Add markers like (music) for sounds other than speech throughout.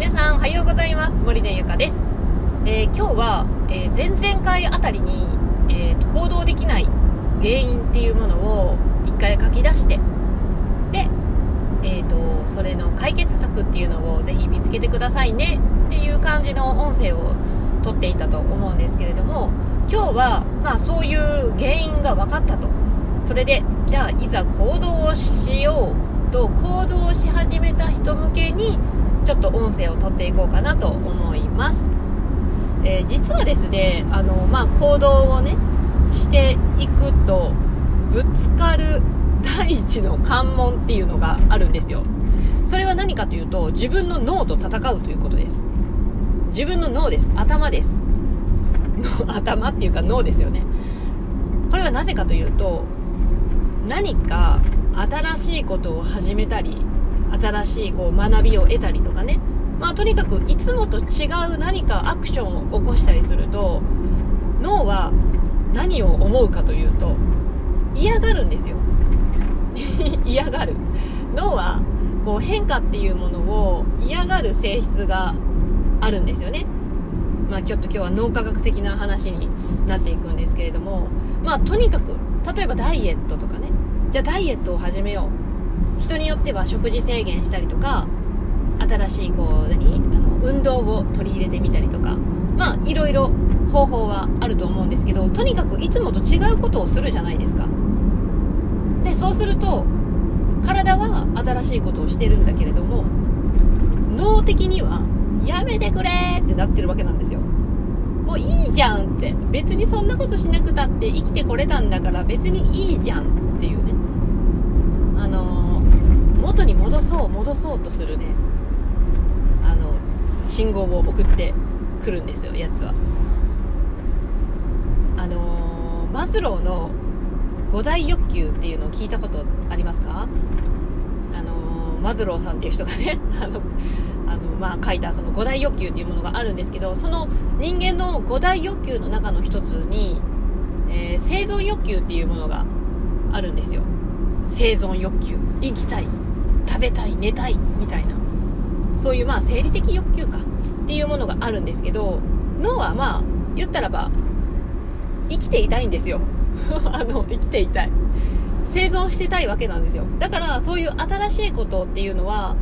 皆さんおはようございます。森根ゆかです、えー、今日は、えー、前々回あたりに、えー、行動できない原因っていうものを一回書き出してで、えーと、それの解決策っていうのをぜひ見つけてくださいねっていう感じの音声をとっていたと思うんですけれども今日は、まあ、そういう原因が分かったと。それでじゃあいざ行動をしようと行動し始めた人向けにちょっと音声を取っていこうかなと思います、えー、実はですねあの、まあ、行動をねしていくとぶつかる第一の関門っていうのがあるんですよ。それは何かというと自分の脳と戦うということです。自分の脳です。頭です。頭っていうか脳ですよね。これはなぜかというと何か新しいことを始めたり新しいこう学びを得たりとかね、まあ、とにかくいつもと違う何かアクションを起こしたりすると脳は何を思うかというと嫌がるんですよ。(laughs) 嫌がる。脳はこう変化っていうものを嫌がる性質があるんですよね。まあちょっと今日は脳科学的な話になっていくんですけれどもまあとにかく例えばダイエットとかね。じゃあダイエットを始めよう。人によっては食事制限したりとか新しいこう何？あの運動を取り入れてみたりとか。まあいろいろ方法はあると思うんですけどとにかくいつもと違うことをするじゃないですか。でそうすると体は新しいことをしてるんだけれども脳的にはやめてくれってなってるわけなんですよ。もういいじゃんって。別にそんなことしなくたって生きてこれたんだから別にいいじゃんっていうねあの元に戻そう戻そうとするね。あの信号を送ってくるんですよやつは。あのー、マズローの5大欲求っていうのを聞いたことありますか？あのー、マズローさんっていう人がね (laughs) あのあの、まあ、書いたその5大欲求っていうものがあるんですけどその人間の5大欲求の中の一つに、えー、生存欲求っていうものがあるんですよ。生存欲求。生きたい。食べたい寝たいみたいな。そういうまあ生理的欲求か。っていうものがあるんですけど脳はまあ言ったらば生きていたいんですよ。(laughs) あの生きていたい。生存してたいわけなんですよ。だからそういう新しいことっていうのは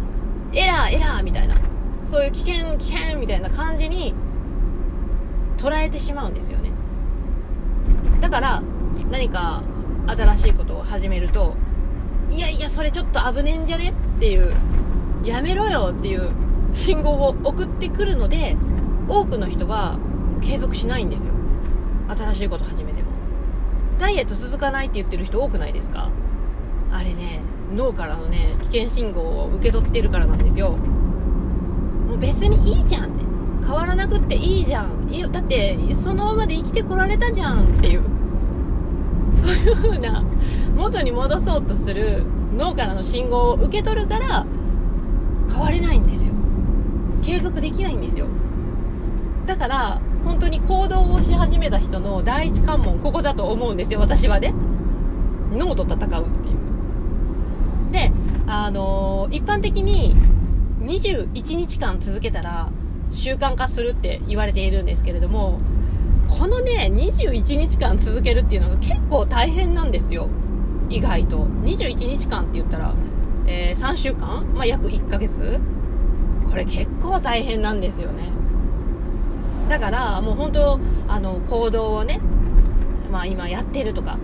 エラーエラーみたいな。そういう危険危険みたいな感じに捉えてしまうんですよね。だから何か新しいことを始めるといやいやそれちょっと危ねえんじゃね？っていう。やめろよっていう信号を送ってくるので多くの人は継続しないんですよ。新しいこと始めても。ダイエット続かないって言ってる人多くないですか？あれね脳からのね危険信号を受け取ってるからなんですよ。もう別にいいじゃんって。変わらなくっていいじゃん。いやだってそのままで生きてこられたじゃんっていう。そういう風な元に戻そうとする脳からの信号を受け取るから変われないんですよ。継続できないんですよ。だから本当に行動をし始めた人の第一関門ここだと思うんですよ。私はね。脳と戦うっていう。であのー、一般的に21日間続けたら習慣化するって言われているんですけれどもこのね、21日間続けるっていうのが結構大変なんですよ。意外と。21日間って言ったら、えー、3週間？まあ、約1ヶ月？これ結構大変なんですよね。だから、もう本当、あの、行動をね、まあ今やってるとか、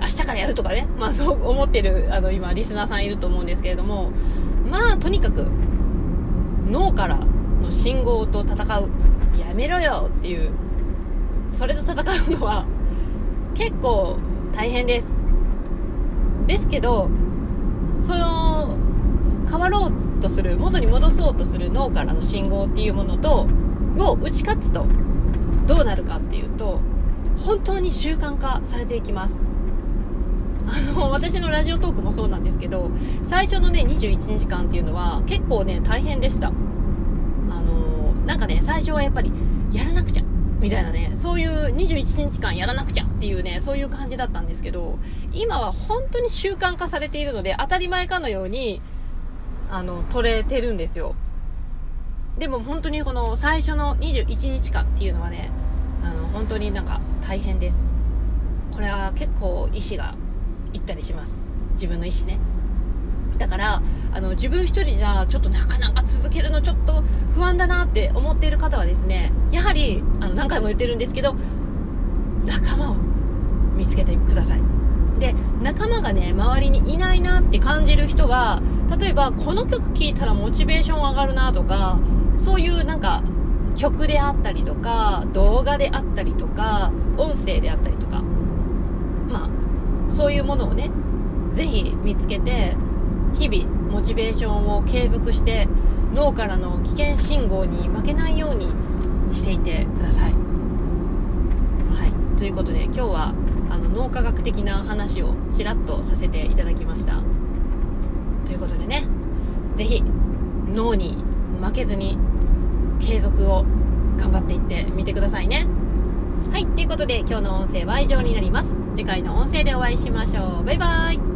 明日からやるとかね、まあそう思ってる、あの今リスナーさんいると思うんですけれども、まあとにかく、脳からの信号と戦う、やめろよっていうそれと戦うのは結構大変です。ですけどその変わろうとする元に戻そうとする脳からの信号っていうものとを打ち勝つとどうなるかっていうと本当に習慣化されていきます。あの私のラジオトークもそうなんですけど最初のね21日間っていうのは結構ね大変でした。あのなんかね最初はやっぱりやらなくちゃみたいなね、そういう21日間やらなくちゃっていうね、そういう感じだったんですけど、今は本当に習慣化されているので、当たり前かのように、あの、取れてるんですよ。でも本当にこの最初の21日間っていうのはねあの本当になんか大変です。これは結構意志がいったりします。自分の意志ね。だからあの自分一人じゃちょっとなかなかけるのちょっと不安だなって思っている方はですねやはりあの何回も言ってるんですけど仲間を見つけてください。で仲間がね周りにいないなって感じる人は例えばこの曲聴いたらモチベーション上がるなとかそういうなんか曲であったりとか動画であったりとか音声であったりとかまあそういうものをねぜひ見つけて日々モチベーションを継続して脳からの危険信号に負けないようにしていてください。はい、ということで今日はあの脳科学的な話をちらっとさせていただきました。ということでね、ぜひ脳に負けずに継続を頑張っていってみてくださいね。はい、ということで今日の音声は以上になります。次回の音声でお会いしましょう。バイバーイ。